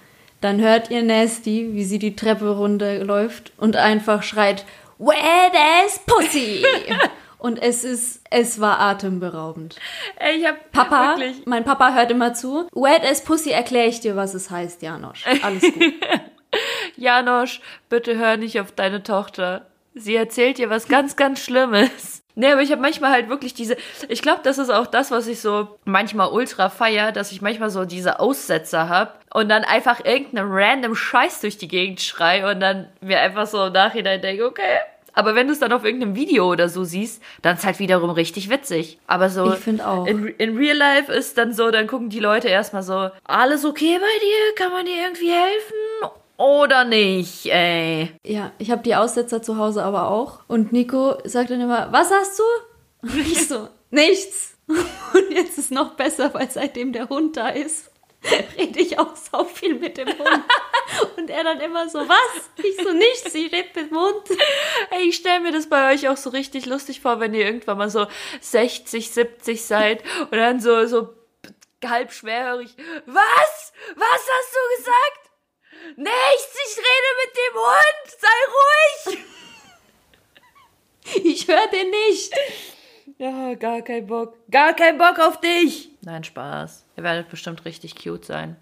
[SPEAKER 1] Dann hört ihr Nasty, wie sie die Treppe runterläuft und einfach schreit, Wet ass Pussy! und es ist, es war atemberaubend.
[SPEAKER 2] Ey, ich hab
[SPEAKER 1] Papa,
[SPEAKER 2] wirklich.
[SPEAKER 1] mein Papa hört immer zu. Wet as Pussy erkläre ich dir, was es heißt, Janosch. Alles gut.
[SPEAKER 2] Janosch, bitte hör nicht auf deine Tochter. Sie erzählt dir was ganz, ganz Schlimmes. Nee, aber ich habe manchmal halt wirklich diese, ich glaube, das ist auch das, was ich so manchmal ultra feier, dass ich manchmal so diese Aussetzer hab und dann einfach irgendeinen random Scheiß durch die Gegend schrei und dann mir einfach so im Nachhinein denke, okay. Aber wenn du es dann auf irgendeinem Video oder so siehst, dann ist halt wiederum richtig witzig. Aber so
[SPEAKER 1] Ich auch.
[SPEAKER 2] In, in Real Life ist dann so, dann gucken die Leute erstmal so, alles okay bei dir? Kann man dir irgendwie helfen? Oder nicht, ey?
[SPEAKER 1] Ja, ich habe die Aussetzer zu Hause aber auch. Und Nico sagt dann immer, was hast du? Und ich so, nichts. Und jetzt ist noch besser, weil seitdem der Hund da ist, rede ich auch so viel mit dem Hund. Und er dann immer so, was? Ich so, nichts, ich rede mit dem Hund.
[SPEAKER 2] Ey, ich stelle mir das bei euch auch so richtig lustig vor, wenn ihr irgendwann mal so 60, 70 seid und dann so, so halb schwerhörig. Was? Was hast du gesagt? Nichts, ich rede mit dem Hund. Sei ruhig.
[SPEAKER 1] Ich höre den nicht.
[SPEAKER 2] Ja, gar kein Bock. Gar kein Bock auf dich. Nein, Spaß. Ihr werdet bestimmt richtig cute sein.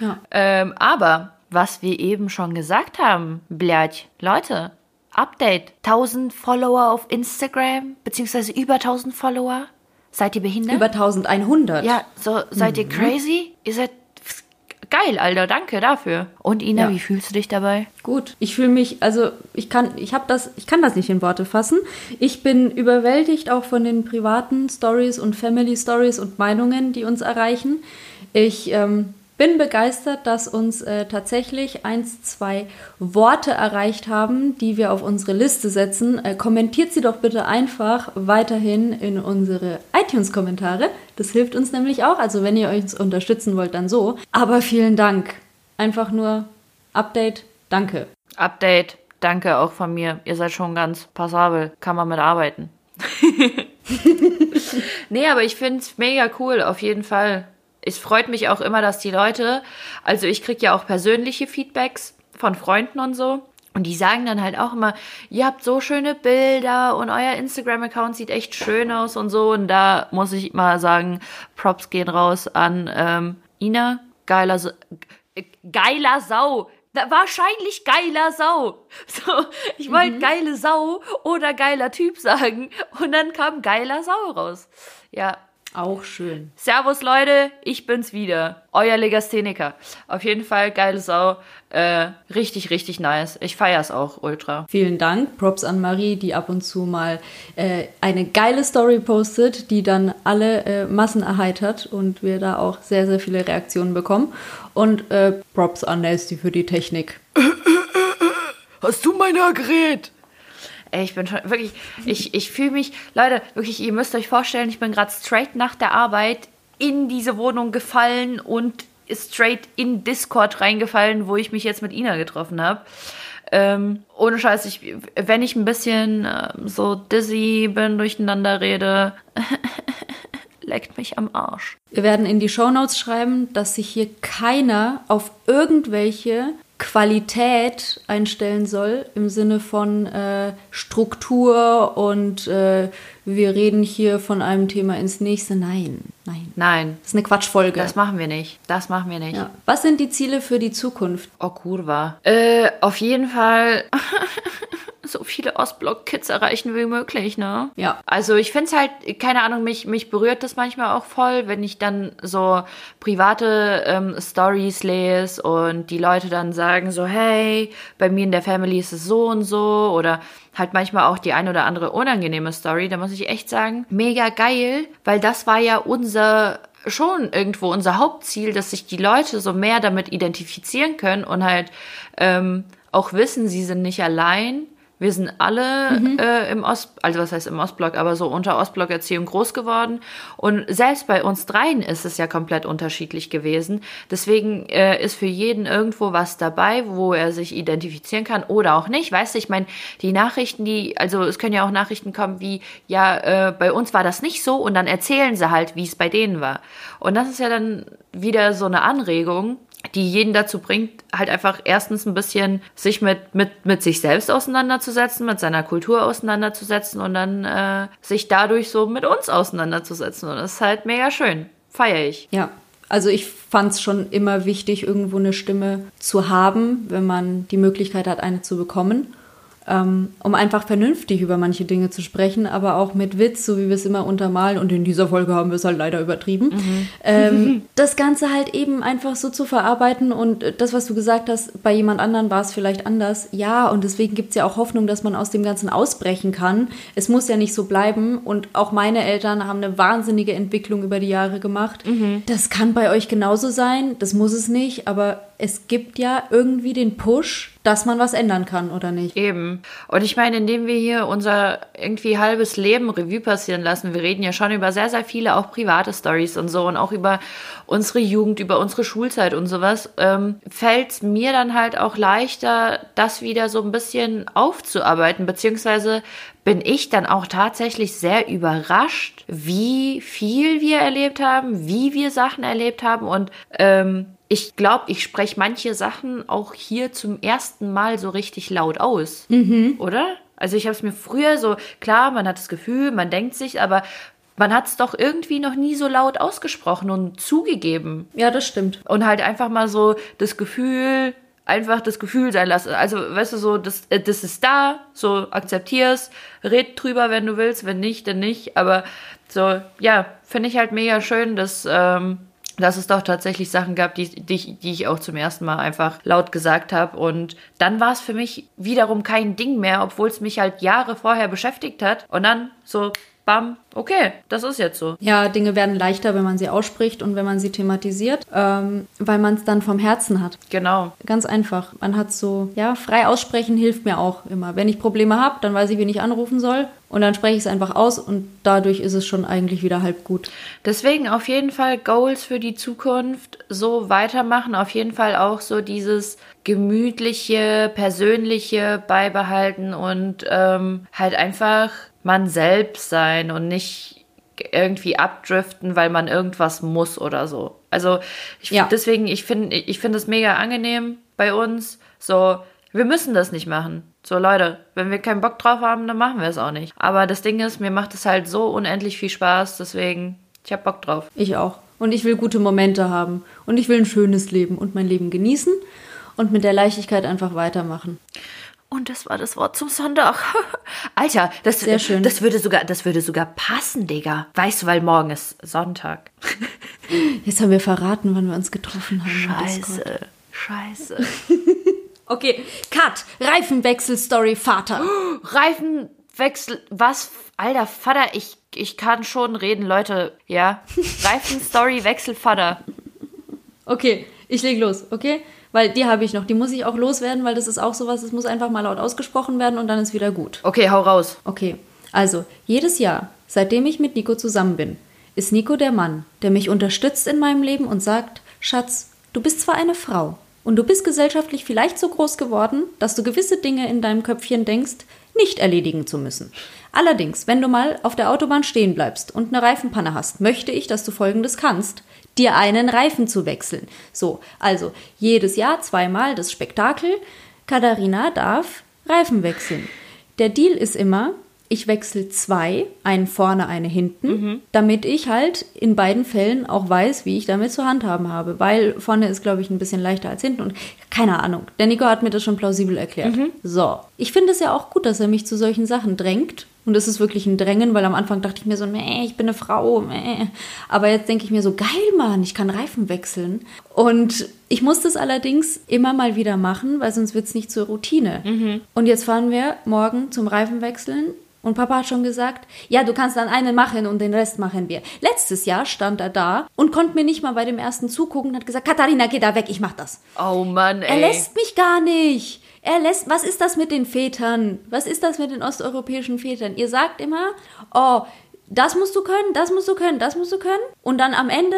[SPEAKER 1] Ja.
[SPEAKER 2] Ähm, aber was wir eben schon gesagt haben, blöd, Leute, Update. 1000 Follower auf Instagram, beziehungsweise über 1000 Follower. Seid ihr behindert?
[SPEAKER 1] Über 1100.
[SPEAKER 2] Ja, so seid mhm. ihr crazy? Ihr seid geil, Alter, danke dafür. Und Ina,
[SPEAKER 1] Ja.
[SPEAKER 2] wie fühlst du dich dabei?
[SPEAKER 1] Gut, ich fühle mich, also ich kann, ich habe das, ich kann das nicht in Worte fassen. Ich bin überwältigt auch von den privaten Stories und Family Stories und Meinungen, die uns erreichen. Ich ähm, bin begeistert, dass uns äh, tatsächlich eins, zwei Worte erreicht haben, die wir auf unsere Liste setzen. Äh, kommentiert sie doch bitte einfach weiterhin in unsere iTunes-Kommentare. Das hilft uns nämlich auch. Also wenn ihr uns unterstützen wollt, dann so. Aber vielen Dank. Einfach nur Update. Danke.
[SPEAKER 2] Update, danke auch von mir. Ihr seid schon ganz passabel, kann man mit arbeiten. nee, aber ich find's mega cool, auf jeden Fall. Es freut mich auch immer, dass die Leute, also ich krieg ja auch persönliche Feedbacks von Freunden und so. Und die sagen dann halt auch immer, ihr habt so schöne Bilder und euer Instagram-Account sieht echt schön aus und so. Und da muss ich mal sagen, Props gehen raus an ähm, Ina, geiler, geiler Sau. Wahrscheinlich geiler Sau. So, ich wollte geile Sau oder geiler Typ sagen. Und dann kam geiler Sau raus. Ja,
[SPEAKER 1] Auch schön.
[SPEAKER 2] Servus Leute, ich bin's wieder. Euer Legastheniker. Auf jeden Fall geile Sau. Äh, richtig, richtig nice. Ich feier's auch ultra.
[SPEAKER 1] Vielen Dank. Props an Marie, die ab und zu mal äh, eine geile Story postet, die dann alle äh, Massen erheitert und wir da auch sehr, sehr viele Reaktionen bekommen. Und äh, Props an Nasty für die Technik.
[SPEAKER 2] Hast du mein Gerät? Ich bin schon wirklich, ich, ich fühle mich, Leute, wirklich, ihr müsst euch vorstellen, ich bin gerade straight nach der Arbeit in diese Wohnung gefallen und straight in Discord reingefallen, wo ich mich jetzt mit Ina getroffen habe. Ähm, ohne Scheiß, ich, wenn ich ein bisschen ähm, so dizzy bin, durcheinander rede, leckt mich am Arsch.
[SPEAKER 1] Wir werden in die Shownotes schreiben, dass sich hier keiner auf irgendwelche Qualität einstellen soll im Sinne von äh, Struktur und äh, wir reden hier von einem Thema ins nächste. Nein, nein.
[SPEAKER 2] Nein,
[SPEAKER 1] Das ist eine Quatschfolge.
[SPEAKER 2] das machen wir nicht. Das machen wir nicht.
[SPEAKER 1] ja. Was sind die Ziele für die Zukunft?
[SPEAKER 2] Oh, kurva. Äh, auf jeden Fall so viele Ostblock-Kids erreichen wie möglich, ne?
[SPEAKER 1] Ja.
[SPEAKER 2] Also ich find's halt, keine Ahnung, mich, mich berührt das manchmal auch voll, wenn ich dann so private ähm, Stories lese und die Leute dann sagen so, hey, bei mir in der Family ist es so und so oder halt manchmal auch die ein oder andere unangenehme Story, da muss ich echt sagen, mega geil, weil das war ja unser schon irgendwo unser Hauptziel, dass sich die Leute so mehr damit identifizieren können und halt ähm, auch wissen, sie sind nicht allein. Wir sind alle äh, im Ost, also was heißt im Ostblock, aber so unter Ostblock-Erziehung groß geworden. Und selbst bei uns dreien ist es ja komplett unterschiedlich gewesen. Deswegen äh, ist für jeden irgendwo was dabei, wo er sich identifizieren kann oder auch nicht. Weißt du, ich meine, die Nachrichten, die, also es können ja auch Nachrichten kommen wie, ja, äh, bei uns war das nicht so und dann erzählen sie halt, wie es bei denen war. Und das ist ja dann wieder so eine Anregung, die jeden dazu bringt, halt einfach erstens ein bisschen sich mit, mit, mit sich selbst auseinanderzusetzen, mit seiner Kultur auseinanderzusetzen und dann äh, sich dadurch so mit uns auseinanderzusetzen. Und das ist halt mega schön. Feier ich.
[SPEAKER 1] Ja, also ich fand es schon immer wichtig, irgendwo eine Stimme zu haben, wenn man die Möglichkeit hat, eine zu bekommen um einfach vernünftig über manche Dinge zu sprechen, aber auch mit Witz, so wie wir es immer untermalen. Und in dieser Folge haben wir es halt leider übertrieben. Mhm. Ähm, das Ganze halt eben einfach so zu verarbeiten und das, was du gesagt hast, bei jemand anderen war es vielleicht anders. Ja, und deswegen gibt es ja auch Hoffnung, dass man aus dem Ganzen ausbrechen kann. Es muss ja nicht so bleiben. Und auch meine Eltern haben eine wahnsinnige Entwicklung über die Jahre gemacht. Mhm. Das kann bei euch genauso sein, das muss es nicht, aber es gibt ja irgendwie den Push, dass man was ändern kann, oder nicht?
[SPEAKER 2] Eben. Und ich meine, indem wir hier unser irgendwie halbes Leben Revue passieren lassen, wir reden ja schon über sehr, sehr viele auch private Stories und so und auch über unsere Jugend, über unsere Schulzeit und sowas, ähm, fällt es mir dann halt auch leichter, das wieder so ein bisschen aufzuarbeiten, beziehungsweise bin ich dann auch tatsächlich sehr überrascht, wie viel wir erlebt haben, wie wir Sachen erlebt haben und ähm, ich glaube, ich spreche manche Sachen auch hier zum ersten Mal so richtig laut aus, mhm. oder? Also ich habe es mir früher so, klar, man hat das Gefühl, man denkt sich, aber man hat es doch irgendwie noch nie so laut ausgesprochen und zugegeben.
[SPEAKER 1] Ja, das stimmt.
[SPEAKER 2] Und halt einfach mal so das Gefühl, einfach das Gefühl sein lassen. Also, weißt du, so, das, äh, das ist da, so akzeptier's, red drüber, wenn du willst, wenn nicht, dann nicht. Aber so, ja, finde ich halt mega schön, dass ähm, dass es doch tatsächlich Sachen gab, die, die, die ich auch zum ersten Mal einfach laut gesagt habe. Und dann war es für mich wiederum kein Ding mehr, obwohl es mich halt Jahre vorher beschäftigt hat. Und dann so, bam, okay, das ist jetzt so.
[SPEAKER 1] Ja, Dinge werden leichter, wenn man sie ausspricht und wenn man sie thematisiert, ähm, weil man es dann vom Herzen hat.
[SPEAKER 2] Genau.
[SPEAKER 1] Ganz einfach. Man hat so, ja, frei aussprechen hilft mir auch immer. Wenn ich Probleme habe, dann weiß ich, wen ich anrufen soll und dann spreche ich es einfach aus und dadurch ist es schon eigentlich wieder halb gut.
[SPEAKER 2] Deswegen auf jeden Fall Goals für die Zukunft so weitermachen, auf jeden Fall auch so dieses gemütliche, persönliche beibehalten und ähm, halt einfach man selbst sein und nicht irgendwie abdriften, weil man irgendwas muss oder so. Also ich, ja. deswegen, ich finde ich finde es mega angenehm bei uns. So, wir müssen das nicht machen. So Leute, wenn wir keinen Bock drauf haben, dann machen wir es auch nicht. Aber das Ding ist, mir macht es halt so unendlich viel Spaß, deswegen, ich hab Bock drauf.
[SPEAKER 1] Ich auch. Und ich will gute Momente haben. Und ich will ein schönes Leben und mein Leben genießen und mit der Leichtigkeit einfach weitermachen.
[SPEAKER 2] Und das war das Wort zum Sonntag. Alter, das, Sehr schön. das würde sogar, das würde sogar passen, Digga. Weißt du, weil morgen ist Sonntag.
[SPEAKER 1] Jetzt haben wir verraten, wann wir uns getroffen
[SPEAKER 2] haben. Scheiße. Scheiße.
[SPEAKER 1] okay, Cut. Reifenwechsel-Story, Vater.
[SPEAKER 2] Reifenwechsel, was? Alter, Vater, ich, ich kann schon reden, Leute. Ja. Reifenstory, Wechsel, Vater.
[SPEAKER 1] Okay, ich leg los, okay? Weil die habe ich noch. Die muss ich auch loswerden, weil das ist auch sowas, das muss einfach mal laut ausgesprochen werden und dann ist wieder gut.
[SPEAKER 2] Okay, hau raus.
[SPEAKER 1] Okay. Also, jedes Jahr, seitdem ich mit Nico zusammen bin, ist Nico der Mann, der mich unterstützt in meinem Leben und sagt, Schatz, du bist zwar eine Frau und du bist gesellschaftlich vielleicht so groß geworden, dass du gewisse Dinge in deinem Köpfchen denkst, nicht erledigen zu müssen. Allerdings, wenn du mal auf der Autobahn stehen bleibst und eine Reifenpanne hast, möchte ich, dass du Folgendes kannst dir einen Reifen zu wechseln. So, also jedes Jahr zweimal das Spektakel. Katharina darf Reifen wechseln. Der Deal ist immer, ich wechsle zwei, einen vorne, eine hinten, mhm. damit ich halt in beiden Fällen auch weiß, wie ich damit zu handhaben habe. Weil vorne ist, glaube ich, ein bisschen leichter als hinten und keine Ahnung. Der Nico hat mir das schon plausibel erklärt. Mhm. So. Ich finde es ja auch gut, dass er mich zu solchen Sachen drängt und es ist wirklich ein Drängen, weil am Anfang dachte ich mir so, meh, ich bin eine Frau, meh. Aber jetzt denke ich mir so, geil, Mann, ich kann Reifen wechseln. Und ich muss das allerdings immer mal wieder machen, weil sonst wird es nicht zur Routine. Mhm. Und jetzt fahren wir morgen zum Reifenwechseln. Und Papa hat schon gesagt, ja, du kannst dann einen machen und den Rest machen wir. Letztes Jahr stand er da und konnte mir nicht mal bei dem ersten zugucken und hat gesagt, Katharina, geh da weg, ich mach das.
[SPEAKER 2] Oh Mann, ey.
[SPEAKER 1] Er lässt mich gar nicht. Er lässt, was ist das mit den Vätern? Was ist das mit den osteuropäischen Vätern? Ihr sagt immer, oh, das musst du können, das musst du können, das musst du können. Und dann am Ende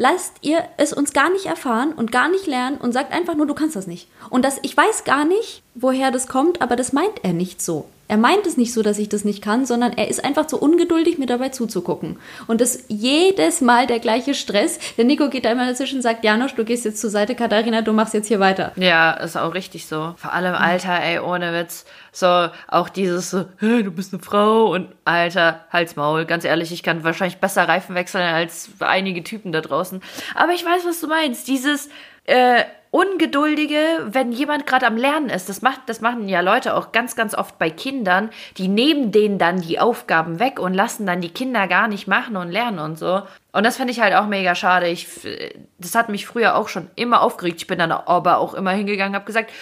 [SPEAKER 1] lasst ihr es uns gar nicht erfahren und gar nicht lernen und sagt einfach nur, du kannst das nicht. Und das, ich weiß gar nicht, woher das kommt, aber das meint er nicht so. Er meint es nicht so, dass ich das nicht kann, sondern er ist einfach so ungeduldig, mir dabei zuzugucken. Und das jedes Mal der gleiche Stress. Der Nico geht da immer dazwischen und sagt, Janosch, du gehst jetzt zur Seite, Katharina, du machst jetzt hier weiter.
[SPEAKER 2] Ja, ist auch richtig so. Vor allem Alter, ey, ohne Witz. So, auch dieses so, hey, du bist eine Frau und Alter, Halsmaul. Maul. Ganz ehrlich, ich kann wahrscheinlich besser Reifen wechseln als einige Typen da draußen. Aber ich weiß, was du meinst. Dieses, äh, Ungeduldige, wenn jemand gerade am Lernen ist, das, macht, das machen ja Leute auch ganz, ganz oft bei Kindern, die nehmen denen dann die Aufgaben weg und lassen dann die Kinder gar nicht machen und lernen und so. Und das finde ich halt auch mega schade. Ich, das hat mich früher auch schon immer aufgeregt. Ich bin dann aber auch immer hingegangen, habe gesagt,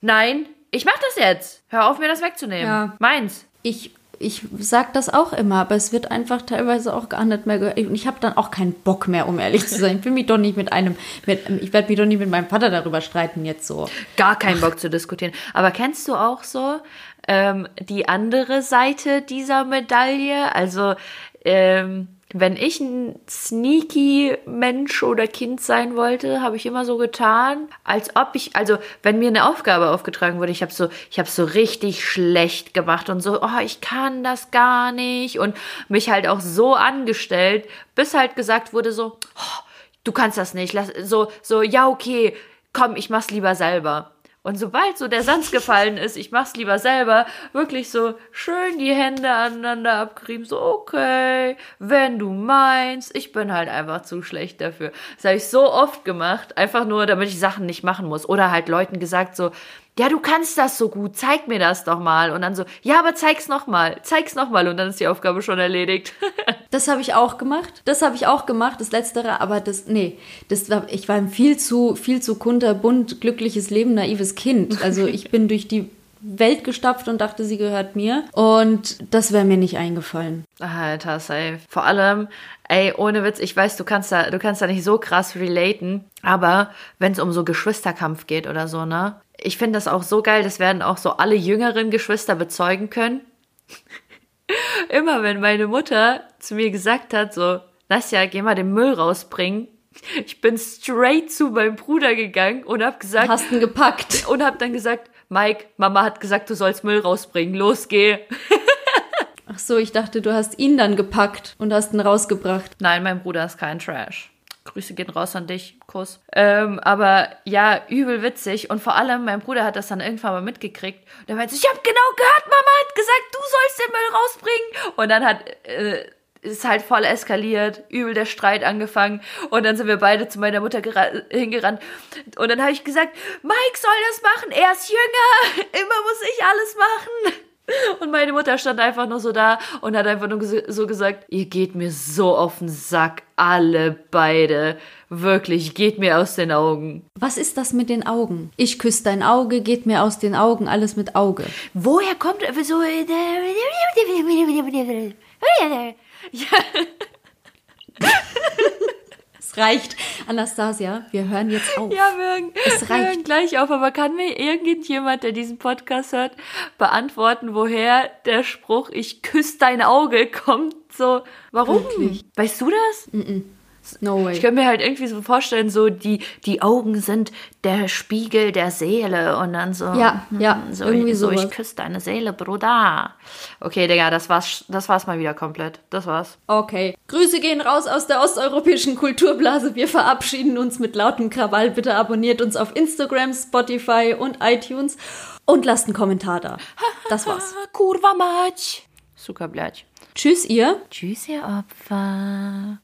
[SPEAKER 2] nein, ich mach das jetzt. Hör auf, mir das wegzunehmen. Ja. Meins.
[SPEAKER 1] Ich ich sag das auch immer, aber es wird einfach teilweise auch gar nicht mehr gehört. Und ich habe dann auch keinen Bock mehr, um ehrlich zu sein. Ich will mich doch nicht mit einem, mit, ich werde mich doch nicht mit meinem Vater darüber streiten jetzt so.
[SPEAKER 2] Gar keinen Bock zu diskutieren. Aber kennst du auch so ähm, die andere Seite dieser Medaille? Also ähm, wenn ich ein sneaky Mensch oder Kind sein wollte, habe ich immer so getan, als ob ich, also wenn mir eine Aufgabe aufgetragen wurde, ich habe so, ich habe so richtig schlecht gemacht und so, oh, ich kann das gar nicht und mich halt auch so angestellt, bis halt gesagt wurde so, oh, du kannst das nicht, lass, so, so, ja okay, komm, ich mach's lieber selber. Und sobald so der Sands gefallen ist, ich mach's lieber selber, wirklich so schön die Hände aneinander abgerieben, so okay, wenn du meinst, ich bin halt einfach zu schlecht dafür. Das habe ich so oft gemacht, einfach nur, damit ich Sachen nicht machen muss. Oder halt Leuten gesagt so, ja, du kannst das so gut, zeig mir das doch mal. Und dann so, ja, aber zeig's noch mal, zeig's noch mal. Und dann ist die Aufgabe schon erledigt.
[SPEAKER 1] das habe ich auch gemacht. Das habe ich auch gemacht, das Letztere. Aber das, nee, das war, ich war ein viel zu, viel zu kunterbunt, glückliches Leben, naives Kind. Also ich bin durch die Welt gestapft und dachte, sie gehört mir. Und das wäre mir nicht eingefallen.
[SPEAKER 2] Alter, safe. Vor allem, ey, ohne Witz, ich weiß, du kannst da, du kannst da nicht so krass relaten, aber wenn es um so Geschwisterkampf geht oder so, ne? ich finde das auch so geil, das werden auch so alle jüngeren Geschwister bezeugen können. Immer wenn meine Mutter zu mir gesagt hat, so, Nasja, geh mal den Müll rausbringen. Ich bin straight zu meinem Bruder gegangen und hab gesagt.
[SPEAKER 1] Hast ihn gepackt.
[SPEAKER 2] Und hab dann gesagt, Mike, Mama hat gesagt, du sollst Müll rausbringen. Los, geh.
[SPEAKER 1] Ach so, ich dachte, du hast ihn dann gepackt und hast ihn rausgebracht.
[SPEAKER 2] Nein, mein Bruder ist kein Trash. Grüße gehen raus an dich, Kuss. Ähm, aber ja, übel witzig. Und vor allem, mein Bruder hat das dann irgendwann mal mitgekriegt. Und er meinte, ich habe genau gehört, Mama hat gesagt, du sollst den Müll rausbringen. Und dann hat... Äh, ist halt voll eskaliert, übel der Streit angefangen und dann sind wir beide zu meiner Mutter hingerannt und dann habe ich gesagt, Mike soll das machen, er ist jünger, immer muss ich alles machen. Und meine Mutter stand einfach nur so da und hat einfach nur so gesagt, ihr geht mir so auf den Sack, alle beide. Wirklich, geht mir aus den Augen.
[SPEAKER 1] Was ist das mit den Augen? Ich küsse dein Auge, geht mir aus den Augen, alles mit Auge.
[SPEAKER 2] Woher kommt so... Ja.
[SPEAKER 1] Es reicht. Anastasia, wir hören jetzt auf.
[SPEAKER 2] Ja, wir hören, es reicht. wir hören gleich auf. Aber kann mir irgendjemand, der diesen Podcast hört, beantworten, woher der Spruch, ich küsse dein Auge, kommt? So, warum? Wirklich? Weißt du das? Mm -mm. No way. Ich könnte mir halt irgendwie so vorstellen, so die, die Augen sind der Spiegel der Seele und dann so.
[SPEAKER 1] Ja, hm, ja.
[SPEAKER 2] So, irgendwie so ich küsse deine Seele, Bruder. Okay, Digga, das war's, das war's mal wieder komplett. Das war's.
[SPEAKER 1] Okay. Grüße gehen raus aus der osteuropäischen Kulturblase. Wir verabschieden uns mit lautem Krawall. Bitte abonniert uns auf Instagram, Spotify und iTunes und lasst einen Kommentar da. Das war's.
[SPEAKER 2] Kurwa mać.
[SPEAKER 1] Tschüss ihr.
[SPEAKER 2] Tschüss ihr Opfer.